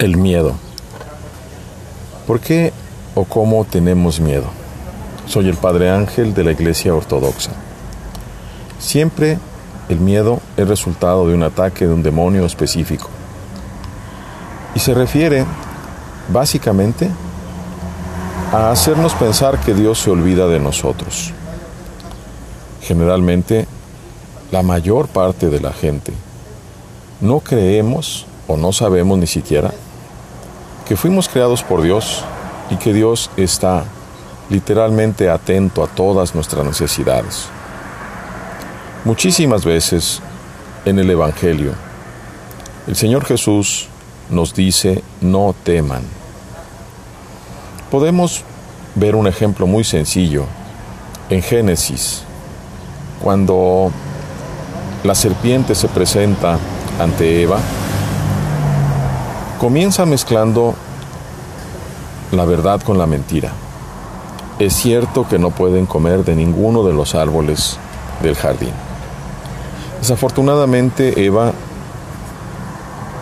El miedo. ¿Por qué o cómo tenemos miedo? Soy el Padre Ángel de la Iglesia Ortodoxa. Siempre el miedo es resultado de un ataque de un demonio específico. Y se refiere básicamente a hacernos pensar que Dios se olvida de nosotros. Generalmente, la mayor parte de la gente no creemos o no sabemos ni siquiera que fuimos creados por Dios y que Dios está literalmente atento a todas nuestras necesidades. Muchísimas veces en el Evangelio, el Señor Jesús nos dice, no teman. Podemos ver un ejemplo muy sencillo en Génesis, cuando la serpiente se presenta ante Eva Comienza mezclando la verdad con la mentira. Es cierto que no pueden comer de ninguno de los árboles del jardín. Desafortunadamente, Eva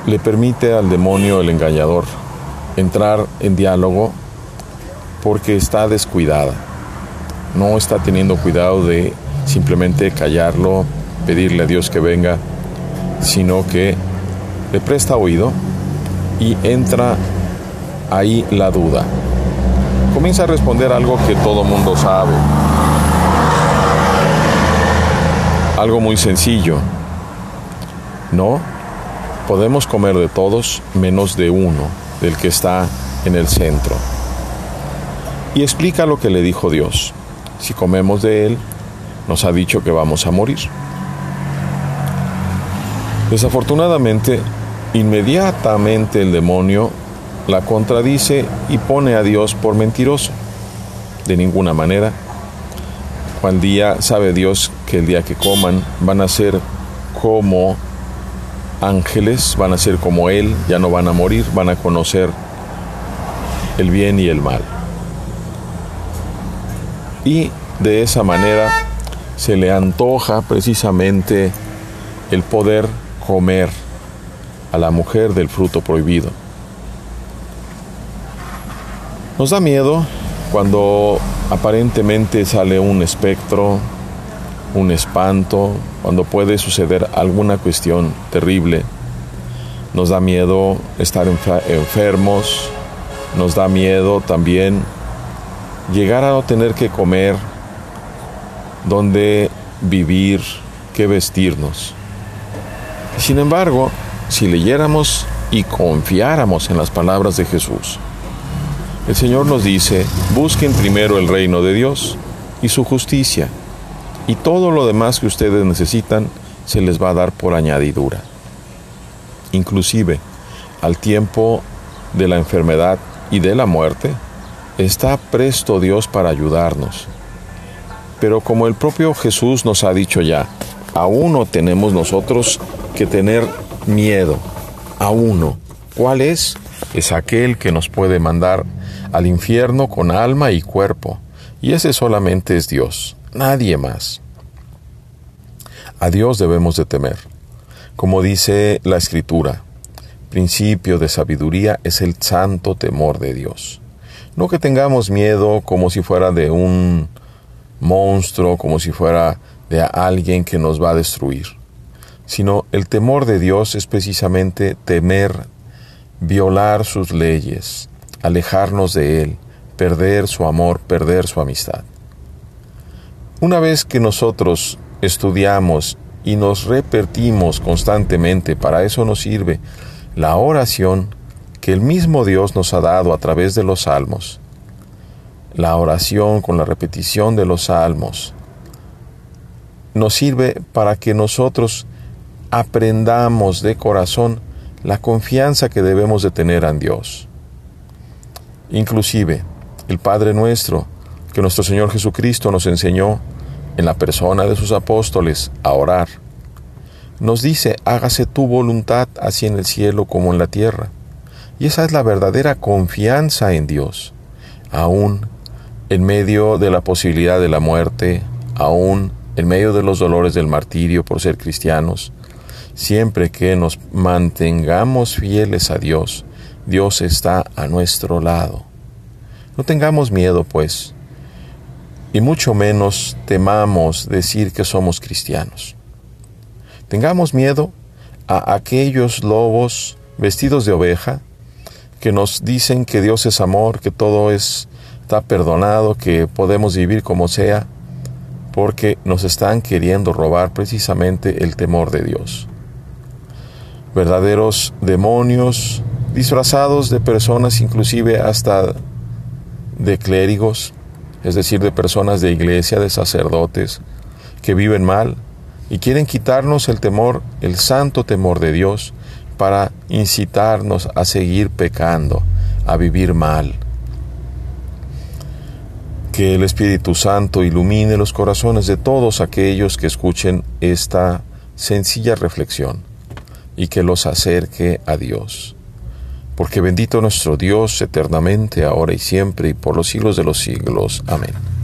le permite al demonio, el engañador, entrar en diálogo porque está descuidada. No está teniendo cuidado de simplemente callarlo, pedirle a Dios que venga, sino que le presta oído y entra ahí la duda. Comienza a responder algo que todo mundo sabe. Algo muy sencillo. No, podemos comer de todos menos de uno, del que está en el centro. Y explica lo que le dijo Dios. Si comemos de él, nos ha dicho que vamos a morir. Desafortunadamente, Inmediatamente el demonio la contradice y pone a Dios por mentiroso. De ninguna manera. Al día sabe Dios que el día que coman van a ser como ángeles, van a ser como Él, ya no van a morir, van a conocer el bien y el mal. Y de esa manera se le antoja precisamente el poder comer a la mujer del fruto prohibido. Nos da miedo cuando aparentemente sale un espectro, un espanto, cuando puede suceder alguna cuestión terrible. Nos da miedo estar enfermos, nos da miedo también llegar a no tener que comer, dónde vivir, qué vestirnos. Sin embargo, si leyéramos y confiáramos en las palabras de Jesús. El Señor nos dice, busquen primero el reino de Dios y su justicia, y todo lo demás que ustedes necesitan se les va a dar por añadidura. Inclusive, al tiempo de la enfermedad y de la muerte, está presto Dios para ayudarnos. Pero como el propio Jesús nos ha dicho ya, aún no tenemos nosotros que tener miedo a uno. ¿Cuál es? Es aquel que nos puede mandar al infierno con alma y cuerpo. Y ese solamente es Dios, nadie más. A Dios debemos de temer. Como dice la Escritura, principio de sabiduría es el santo temor de Dios. No que tengamos miedo como si fuera de un monstruo, como si fuera de alguien que nos va a destruir sino el temor de Dios es precisamente temer, violar sus leyes, alejarnos de Él, perder su amor, perder su amistad. Una vez que nosotros estudiamos y nos repetimos constantemente, para eso nos sirve la oración que el mismo Dios nos ha dado a través de los salmos. La oración con la repetición de los salmos nos sirve para que nosotros aprendamos de corazón la confianza que debemos de tener en Dios. Inclusive, el Padre nuestro, que nuestro Señor Jesucristo nos enseñó en la persona de sus apóstoles a orar, nos dice, hágase tu voluntad así en el cielo como en la tierra. Y esa es la verdadera confianza en Dios, aún en medio de la posibilidad de la muerte, aún en medio de los dolores del martirio por ser cristianos, siempre que nos mantengamos fieles a Dios Dios está a nuestro lado. No tengamos miedo, pues, y mucho menos temamos decir que somos cristianos. Tengamos miedo a aquellos lobos vestidos de oveja que nos dicen que Dios es amor, que todo es, está perdonado, que podemos vivir como sea, porque nos están queriendo robar precisamente el temor de Dios. Verdaderos demonios disfrazados de personas inclusive hasta de clérigos, es decir, de personas de iglesia, de sacerdotes, que viven mal y quieren quitarnos el temor, el santo temor de Dios, para incitarnos a seguir pecando, a vivir mal. Que el Espíritu Santo ilumine los corazones de todos aquellos que escuchen esta sencilla reflexión y que los acerque a Dios. Porque bendito nuestro Dios eternamente, ahora y siempre, y por los siglos de los siglos. Amén.